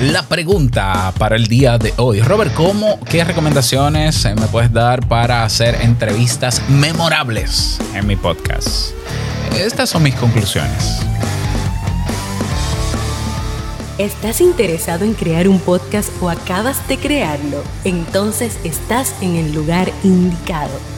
La pregunta para el día de hoy. Robert, ¿cómo, qué recomendaciones me puedes dar para hacer entrevistas memorables en mi podcast? Estas son mis conclusiones. ¿Estás interesado en crear un podcast o acabas de crearlo? Entonces estás en el lugar indicado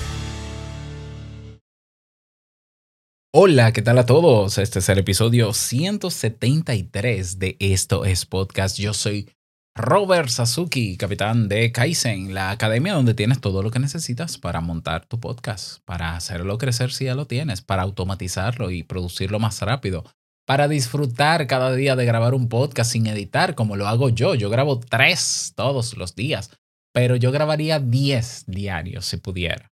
Hola, ¿qué tal a todos? Este es el episodio 173 de Esto es Podcast. Yo soy Robert Sasuki, capitán de Kaizen, la academia donde tienes todo lo que necesitas para montar tu podcast, para hacerlo crecer si ya lo tienes, para automatizarlo y producirlo más rápido, para disfrutar cada día de grabar un podcast sin editar como lo hago yo. Yo grabo tres todos los días, pero yo grabaría diez diarios si pudiera.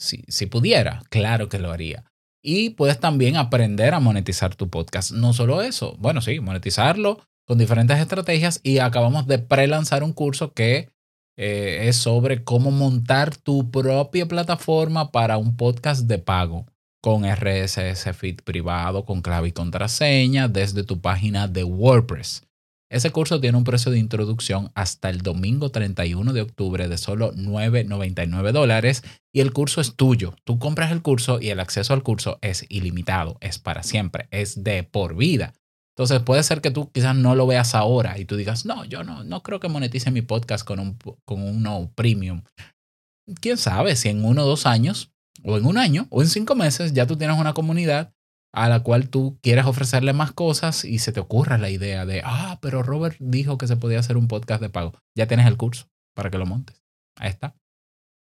Si, si pudiera, claro que lo haría y puedes también aprender a monetizar tu podcast. No solo eso, bueno, sí, monetizarlo con diferentes estrategias y acabamos de pre-lanzar un curso que eh, es sobre cómo montar tu propia plataforma para un podcast de pago con RSS feed privado, con clave y contraseña desde tu página de WordPress. Ese curso tiene un precio de introducción hasta el domingo 31 de octubre de solo 9,99 dólares y el curso es tuyo. Tú compras el curso y el acceso al curso es ilimitado, es para siempre, es de por vida. Entonces puede ser que tú quizás no lo veas ahora y tú digas, no, yo no, no creo que monetice mi podcast con un, con uno premium. ¿Quién sabe si en uno o dos años, o en un año, o en cinco meses, ya tú tienes una comunidad a la cual tú quieres ofrecerle más cosas y se te ocurra la idea de, ah, pero Robert dijo que se podía hacer un podcast de pago. Ya tienes el curso para que lo montes. Ahí está.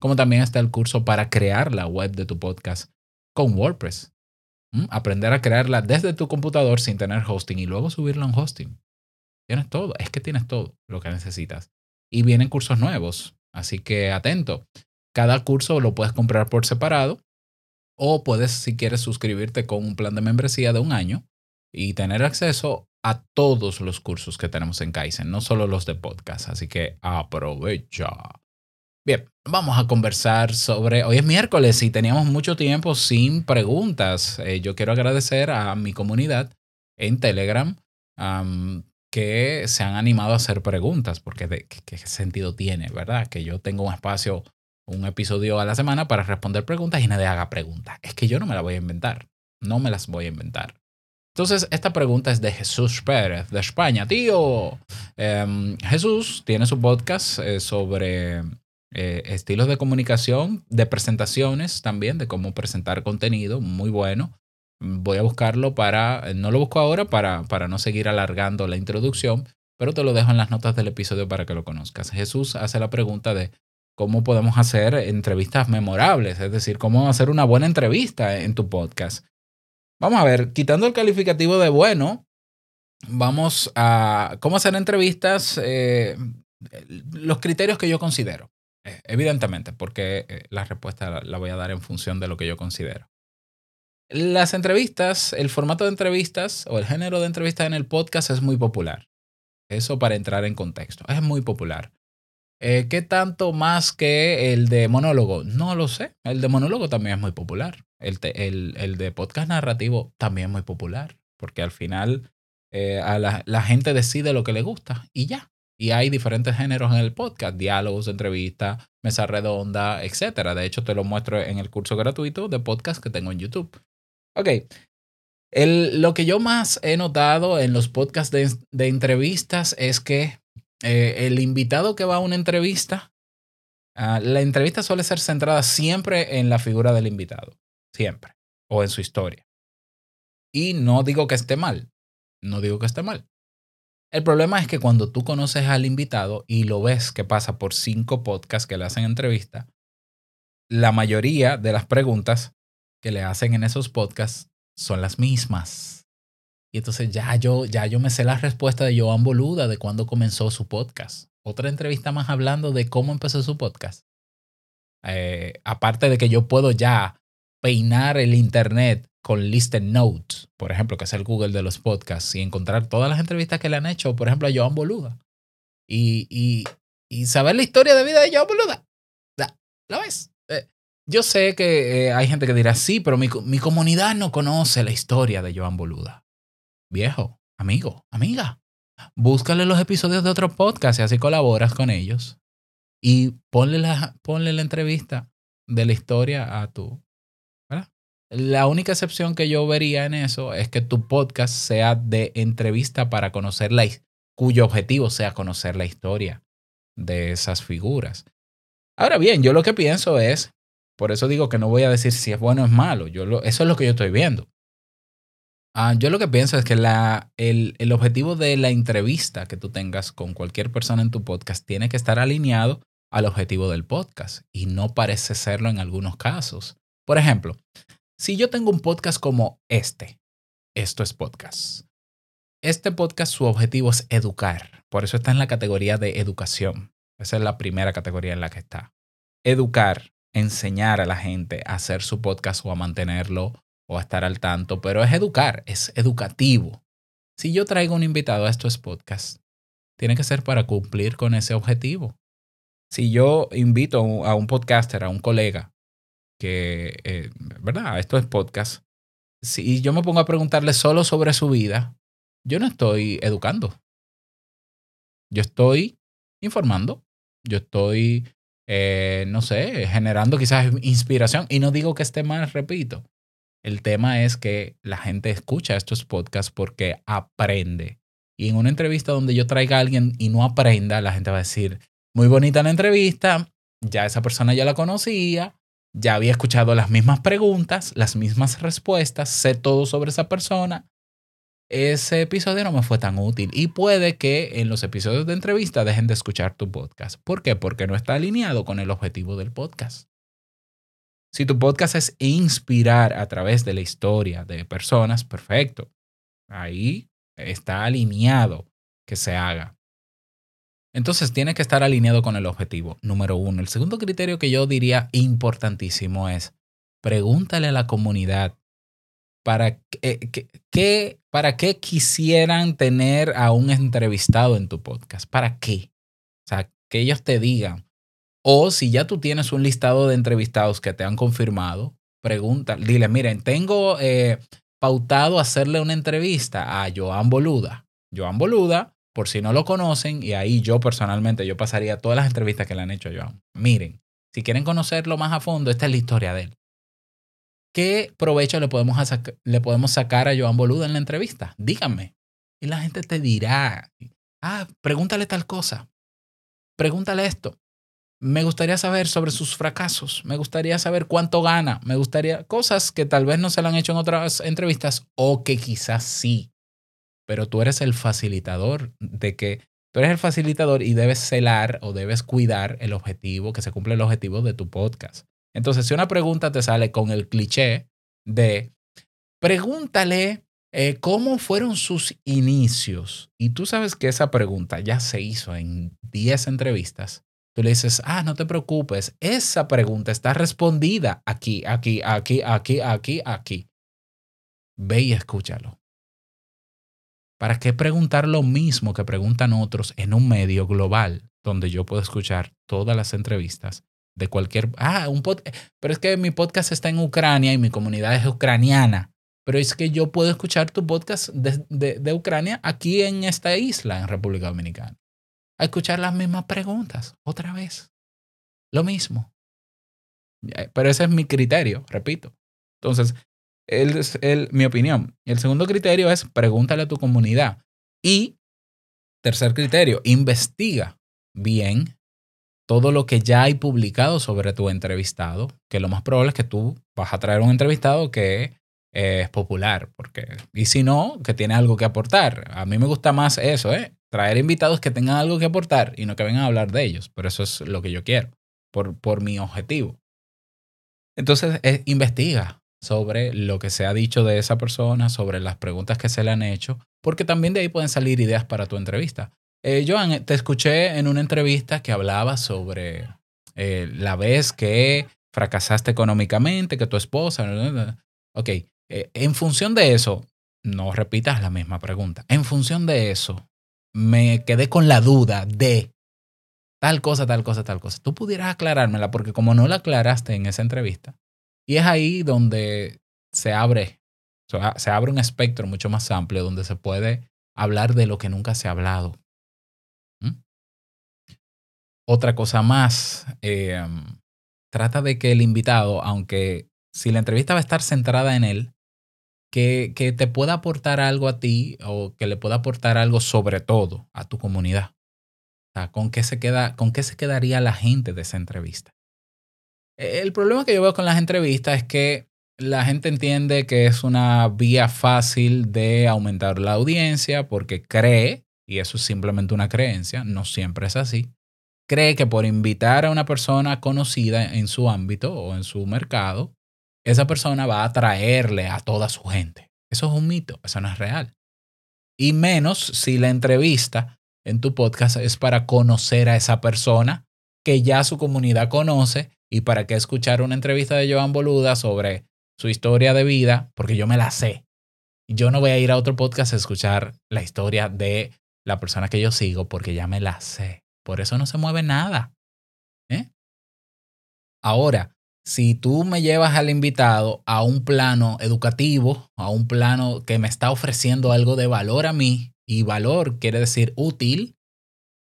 Como también está el curso para crear la web de tu podcast con WordPress. ¿Mm? Aprender a crearla desde tu computador sin tener hosting y luego subirlo en hosting. Tienes todo, es que tienes todo lo que necesitas. Y vienen cursos nuevos, así que atento. Cada curso lo puedes comprar por separado o puedes, si quieres, suscribirte con un plan de membresía de un año y tener acceso a todos los cursos que tenemos en Kaizen, no solo los de podcast. Así que aprovecha. Bien, vamos a conversar sobre. Hoy es miércoles y teníamos mucho tiempo sin preguntas. Eh, yo quiero agradecer a mi comunidad en Telegram que se han animado a hacer preguntas, porque ¿qué sentido tiene, verdad? Que yo tengo un espacio un episodio a la semana para responder preguntas y nadie haga preguntas. Es que yo no me las voy a inventar. No me las voy a inventar. Entonces, esta pregunta es de Jesús Pérez, de España. Tío, em, Jesús tiene su podcast eh, sobre eh, estilos de comunicación, de presentaciones también, de cómo presentar contenido, muy bueno. Voy a buscarlo para, no lo busco ahora para, para no seguir alargando la introducción, pero te lo dejo en las notas del episodio para que lo conozcas. Jesús hace la pregunta de cómo podemos hacer entrevistas memorables, es decir, cómo hacer una buena entrevista en tu podcast. Vamos a ver, quitando el calificativo de bueno, vamos a cómo hacer entrevistas, eh, los criterios que yo considero, eh, evidentemente, porque eh, la respuesta la voy a dar en función de lo que yo considero. Las entrevistas, el formato de entrevistas o el género de entrevistas en el podcast es muy popular. Eso para entrar en contexto. Es muy popular. Eh, ¿Qué tanto más que el de monólogo? No lo sé. El de monólogo también es muy popular. El, de podcast narrativo también es muy popular. Porque al final eh, a la, gente decide lo que le gusta y ya. Y hay diferentes géneros en el podcast: diálogos, entrevistas, mesa redonda, etc. De hecho, te lo muestro en el curso gratuito de podcast que tengo en YouTube. Ok. El, lo que yo más he notado en los podcasts de entrevistas es que eh, el invitado que va a una entrevista, ah, la entrevista suele ser centrada siempre en la figura del invitado, siempre, o en su historia. Y no digo que esté mal, no digo que esté mal. El problema es que cuando tú conoces al invitado y lo ves que pasa por cinco podcasts que le hacen entrevista, la mayoría de las preguntas que le hacen en esos podcasts son las mismas. Entonces ya yo, ya yo me sé la respuesta de Joan Boluda de cuándo comenzó su podcast otra entrevista más hablando de cómo empezó su podcast. Eh, aparte de que yo puedo ya peinar el internet con Listen Notes, por ejemplo, que es el Google de los podcasts, y encontrar todas las entrevistas que le han hecho, por ejemplo, a Joan Boluda. Y, y, saber la historia de vida de Joan Boluda. ¿Lo ves? Eh, yo sé que eh, hay gente que dirá, sí, pero mi, mi comunidad no conoce la historia de Joan Boluda. Viejo, amigo, amiga, búscale los episodios de otros podcasts y así colaboras con ellos. Y ponle la, la entrevista de la historia a tu. La única excepción que yo vería en eso es que tu podcast sea de entrevista para conocer la cuyo objetivo sea conocer la historia de esas figuras. Ahora bien, yo lo que pienso es, por eso digo que no voy a decir si es bueno o es malo, yo lo, eso es lo que yo estoy viendo. Ah, yo lo que pienso es que el, el objetivo de la entrevista que tú tengas con cualquier persona en tu podcast tiene que estar alineado al objetivo del podcast y no parece serlo en algunos casos. Por ejemplo, si yo tengo un podcast como este, esto es podcast. Este podcast su objetivo es educar, por eso está en la categoría de educación. Esa es la primera categoría en la que está. Educar, enseñar a la gente a hacer su podcast o a mantenerlo o a estar al tanto, pero es educar, es educativo. Si yo traigo un invitado a estos podcasts, tiene que ser para cumplir con ese objetivo. Si yo invito a un podcaster, a un colega, que, eh, ¿verdad? Esto es podcast. Si yo me pongo a preguntarle solo sobre su vida, yo no estoy educando. Yo estoy informando. Yo estoy, eh, no sé, generando quizás inspiración. Y no digo que esté mal, repito. El tema es que la gente escucha estos podcasts porque aprende. Y en una entrevista donde yo traiga a alguien y no aprenda, la gente va a decir, muy bonita la entrevista, ya esa persona ya la conocía, ya había escuchado las mismas preguntas, las mismas respuestas, sé todo sobre esa persona. Ese episodio no me fue tan útil y puede que en los episodios de entrevista dejen de escuchar tu podcast. ¿Por qué? Porque no está alineado con el objetivo del podcast. Si tu podcast es inspirar a través de la historia de personas, perfecto. Ahí está alineado que se haga. Entonces tiene que estar alineado con el objetivo, número uno. El segundo criterio que yo diría importantísimo es pregúntale a la comunidad para qué, para qué quisieran tener a un entrevistado en tu podcast. ¿Para qué? O sea, que ellos te digan, o si ya tú tienes un listado de entrevistados que te han confirmado, pregunta, dile, miren, tengo eh, pautado hacerle una entrevista a Joan Boluda. Joan Boluda, por si no lo conocen, y ahí yo personalmente, yo pasaría todas las entrevistas que le han hecho a Joan. Miren, si quieren conocerlo más a fondo, esta es la historia de él. ¿Qué provecho le podemos, le podemos sacar a Joan Boluda en la entrevista? Díganme. Y la gente te dirá, ah, pregúntale tal cosa, pregúntale esto me gustaría saber sobre sus fracasos, me gustaría saber cuánto gana, me gustaría cosas que tal vez no se le han hecho en otras entrevistas o que quizás sí, pero tú eres el facilitador de que tú eres el facilitador y debes celar o debes cuidar el objetivo, que se cumple el objetivo de tu podcast. Entonces, si una pregunta te sale con el cliché de pregúntale eh, cómo fueron sus inicios y tú sabes que esa pregunta ya se hizo en 10 entrevistas, Tú le dices, ah, no te preocupes, esa pregunta está respondida aquí, aquí, aquí, aquí, aquí, aquí. Ve y escúchalo. ¿Para qué preguntar lo mismo que preguntan otros en un medio global donde yo puedo escuchar todas las entrevistas de cualquier... Ah, un pod... Pero es que mi podcast está en Ucrania y mi comunidad es ucraniana. Pero es que yo puedo escuchar tu podcast de, de Ucrania aquí en esta isla, en República Dominicana a escuchar las mismas preguntas otra vez. Lo mismo. Pero ese es mi criterio, repito. Entonces, es mi opinión. El segundo criterio es pregúntale a tu comunidad. Y tercer criterio, investiga bien todo lo que ya hay publicado sobre tu entrevistado, que lo más probable es que tú vas a traer un entrevistado que es popular, porque y si no, que tiene algo que aportar. A mí me gusta más eso, ¿eh? Traer invitados que tengan algo que aportar y no que vengan a hablar de ellos. Pero eso es lo que yo quiero, por, por mi objetivo. Entonces, eh, investiga sobre lo que se ha dicho de esa persona, sobre las preguntas que se le han hecho, porque también de ahí pueden salir ideas para tu entrevista. eh, Joan, te escuché en una entrevista que hablaba sobre eh, la vez que fracasaste económicamente, que tu esposa... Ok, eh, en función de eso, no repitas la misma pregunta. En función de eso, me quedé con la duda de tal cosa, tal cosa, tal cosa. Tú pudieras aclarármela porque como no la aclaraste en esa entrevista, y es ahí donde se abre, se abre un espectro mucho más amplio donde se puede hablar de lo que nunca se ha hablado. ¿Mm? Otra cosa más, eh, trata de que el invitado, aunque si la entrevista va a estar centrada en él, que, que te pueda aportar algo a ti o que le pueda aportar algo sobre todo a tu comunidad. ¿con qué se, queda, ¿Con qué se quedaría la gente de esa entrevista? El problema que yo veo con las entrevistas es que la gente entiende que es una vía fácil de aumentar la audiencia porque cree, y eso es simplemente una creencia, no siempre es así, cree que por invitar a una persona conocida en su ámbito o en su mercado, esa persona va a atraerle a toda su gente. Eso es un mito, eso no es real. Y menos si la entrevista en tu podcast es para conocer a esa persona que ya su comunidad conoce y para qué escuchar una entrevista de Joan Boluda sobre su historia de vida, porque yo me la sé. Yo no voy a ir a otro podcast a escuchar la historia de la persona que yo sigo porque ya me la sé. Por eso no se mueve nada. ¿eh? Ahora, si tú me llevas al invitado a un plano educativo, a un plano que me está ofreciendo algo de valor a mí, y valor quiere decir útil,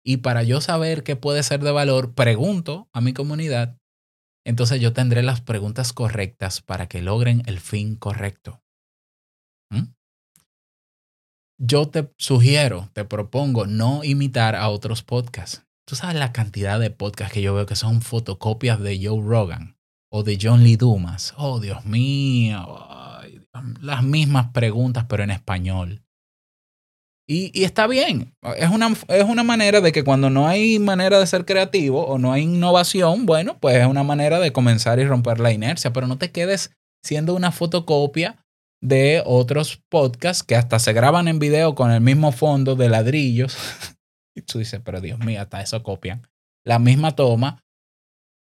y para yo saber qué puede ser de valor, pregunto a mi comunidad, entonces yo tendré las preguntas correctas para que logren el fin correcto. ¿Mm? Yo te sugiero, te propongo no imitar a otros podcasts. Tú sabes la cantidad de podcasts que yo veo que son fotocopias de Joe Rogan o de John Lee Dumas. Oh, Dios mío. las mismas preguntas, pero en español. Y, y, está bien. Es una, es una manera de que cuando no hay manera de ser creativo o no hay innovación, bueno, pues es una manera de comenzar y romper la inercia, pero no te quedes siendo una fotocopia de otros podcasts que hasta se graban en video con el mismo fondo de ladrillos. y tú dices, pero Dios mío, hasta eso copian. La misma toma.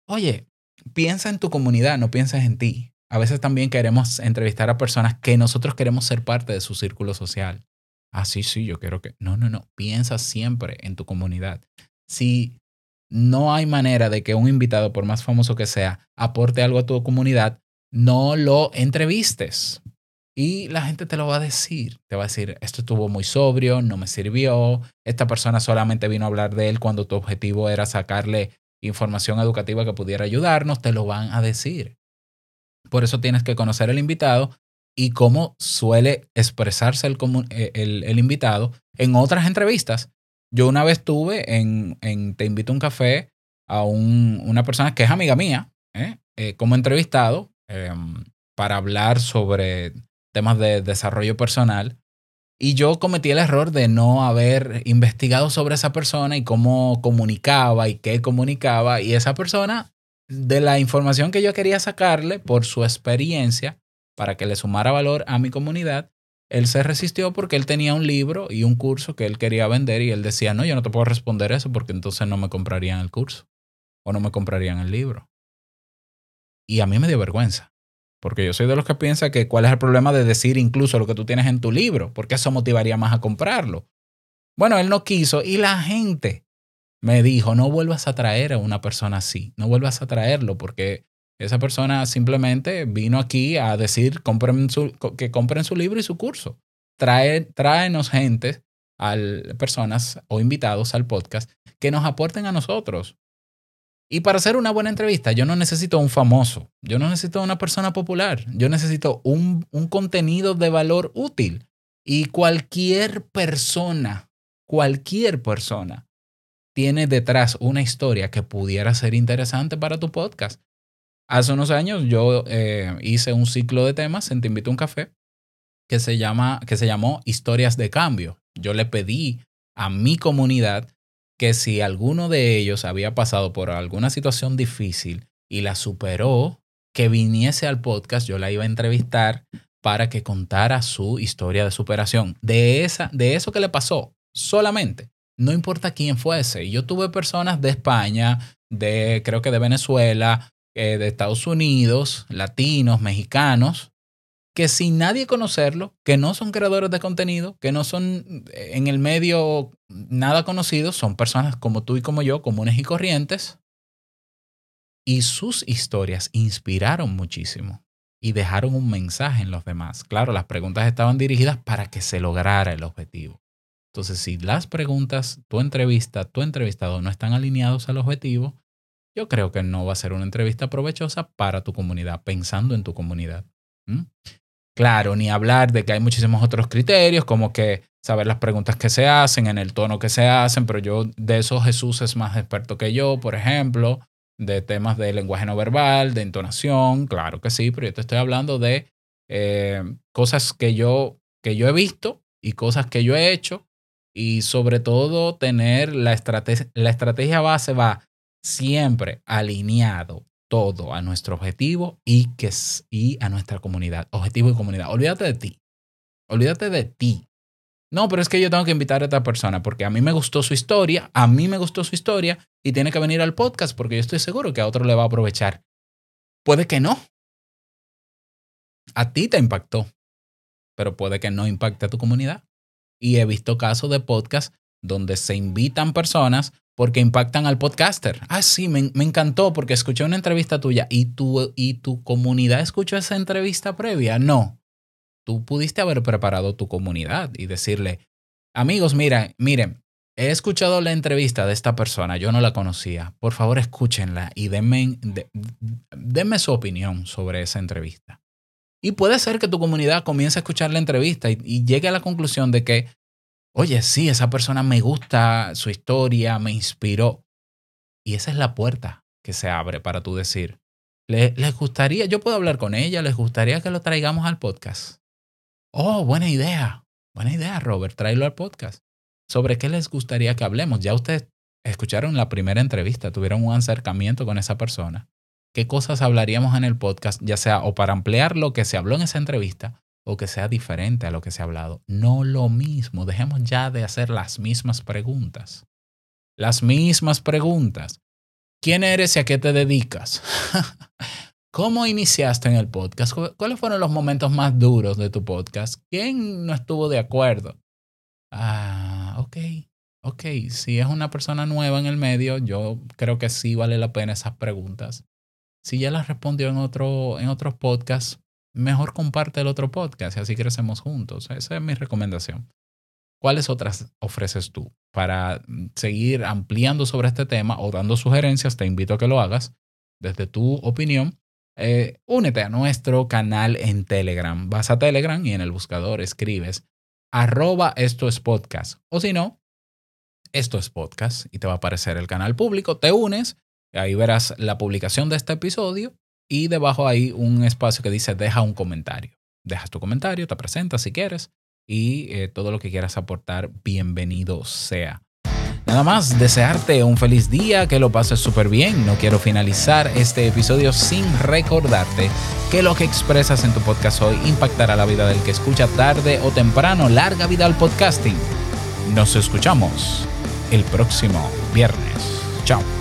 Oye, piensa en tu comunidad, no pienses en ti. A veces también queremos entrevistar a personas que nosotros queremos ser parte de su círculo social. Ah, sí, sí, yo quiero que... No, no, no. Piensa siempre en tu comunidad. Si no hay manera de que un invitado, por más famoso que sea, aporte algo a tu comunidad, no lo entrevistes. Y la gente te lo va a decir. Te va a decir, esto estuvo muy sobrio, no me sirvió, esta persona solamente vino a hablar de él cuando tu objetivo era sacarle información educativa que pudiera ayudarnos, te lo van a decir. Por eso tienes que conocer al invitado y cómo suele expresarse el, eh, el, invitado en otras entrevistas. Yo una vez tuve en, Te invito a un café a un, una persona que es amiga mía, ¿eh? Eh, como entrevistado, em, para hablar sobre temas de desarrollo personal. Y yo cometí el error de no haber investigado sobre esa persona y cómo comunicaba y qué comunicaba. Y esa persona, de la información que yo quería sacarle por su experiencia, para que le sumara valor a mi comunidad, él se resistió porque él tenía un libro y un curso que él quería vender y él decía, no, yo no te puedo responder eso porque entonces no me comprarían el curso o no me comprarían el libro. Y a mí me dio vergüenza. Porque yo soy de los que piensa que cuál es el problema de decir incluso lo que tú tienes en tu libro, porque eso motivaría más a comprarlo. Bueno, él no quiso y la gente me dijo, no vuelvas a traer a una persona así, no vuelvas a traerlo porque esa persona simplemente vino aquí a decir compren que compren su libro y su curso. Trae, tráenos gente, al, personas o invitados al podcast que nos aporten a nosotros. Y para hacer una buena entrevista, yo no necesito un famoso, yo no necesito una persona popular, yo necesito un, un contenido de valor útil. Y cualquier persona, cualquier persona tiene detrás una historia que pudiera ser interesante para tu podcast. Hace unos años yo eh, hice un ciclo de temas en Te Invito a un Café que se, llama, que se llamó Historias de Cambio. Yo le pedí a mi comunidad que si alguno de ellos había pasado por alguna situación difícil y la superó, que viniese al podcast, yo la iba a entrevistar para que contara su historia de superación. De, esa, de eso que le pasó solamente, no importa quién fuese. Yo tuve personas de España, de creo que de Venezuela, eh, de Estados Unidos, latinos, mexicanos, que sin nadie conocerlo, que no son creadores de contenido, que no son eh, en el medio nada conocidos, son personas como tú y como yo, comunes y corrientes, y sus historias inspiraron muchísimo y dejaron un mensaje en los demás. Claro, las preguntas estaban dirigidas para que se lograra el objetivo. Entonces, si las preguntas, tu entrevista, tu entrevistado no están alineados al objetivo, yo creo que no va a ser una entrevista provechosa para tu comunidad, pensando en tu comunidad. Claro, ni hablar de que hay muchísimos otros criterios, como que saber las preguntas que se hacen, en el tono que se hacen, pero yo de eso Jesús es más experto que yo, por ejemplo, de temas de lenguaje no verbal, de entonación, claro que sí, pero yo te estoy hablando de eh, cosas que yo, que yo he visto y cosas que yo he hecho y sobre todo tener la estrategia, la estrategia base va siempre alineado todo a nuestro objetivo y, que, y a nuestra comunidad. Objetivo y comunidad. Olvídate de ti. Olvídate de ti. No, pero es que yo tengo que invitar a esta persona porque a mí me gustó su historia, a mí me gustó su historia y tiene que venir al podcast porque yo estoy seguro que a otro le va a aprovechar. Puede que no. A ti te impactó, pero puede que no impacte a tu comunidad. Y he visto casos de podcast donde se invitan personas porque impactan al podcaster. Ah, sí, me, encantó porque escuché una entrevista tuya y tu, y tu comunidad escuchó esa entrevista previa. No, tú pudiste haber preparado tu comunidad y decirle, amigos, mira, miren, he escuchado la entrevista de esta persona, yo no la conocía. Por favor, escúchenla y denme, denme su opinión sobre esa entrevista. Y puede ser que tu comunidad comience a escuchar la entrevista y llegue a la conclusión de que oye, sí, esa persona me gusta su historia, me inspiró. Y esa es la puerta que se abre para tú decir, ¿les, gustaría, yo puedo hablar con ella, les gustaría que lo traigamos al podcast? Oh, buena idea, buena idea, Robert, tráelo al podcast. ¿Sobre qué les gustaría que hablemos? Ya ustedes escucharon la primera entrevista, tuvieron un acercamiento con esa persona. ¿Qué cosas hablaríamos en el podcast, ya sea o para ampliar lo que se habló en esa entrevista o que sea diferente a lo que se ha hablado. No lo mismo. Dejemos ya de hacer las mismas preguntas. Las mismas preguntas. ¿Quién eres y a qué te dedicas? ¿Cómo iniciaste en el podcast? ¿Cuáles fueron los momentos más duros de tu podcast? ¿Quién no estuvo de acuerdo? Ah, ok, ok. Si es una persona nueva en el medio, yo creo que sí vale la pena esas preguntas. Si ya las respondió en, otro, en otros podcasts, mejor comparte el otro podcast y así crecemos juntos. Esa es mi recomendación. ¿Cuáles otras ofreces tú? Para seguir ampliando sobre este tema o dando sugerencias, te invito a que lo hagas desde tu opinión. Eh, únete a nuestro canal en Telegram. Vas a Telegram y en el buscador escribes arroba esto es podcast. O si no, esto es podcast y te va a aparecer el canal público. Te unes, ahí verás la publicación de este episodio y debajo hay un espacio que dice deja un comentario. Dejas tu comentario, te presentas si quieres y eh, todo lo que quieras aportar, bienvenido sea. Nada más, desearte un feliz día, que lo pases súper bien. No quiero finalizar este episodio sin recordarte que lo que expresas en tu podcast hoy impactará la vida del que escucha tarde o temprano. Larga vida al podcasting. Nos escuchamos el próximo viernes. Chao.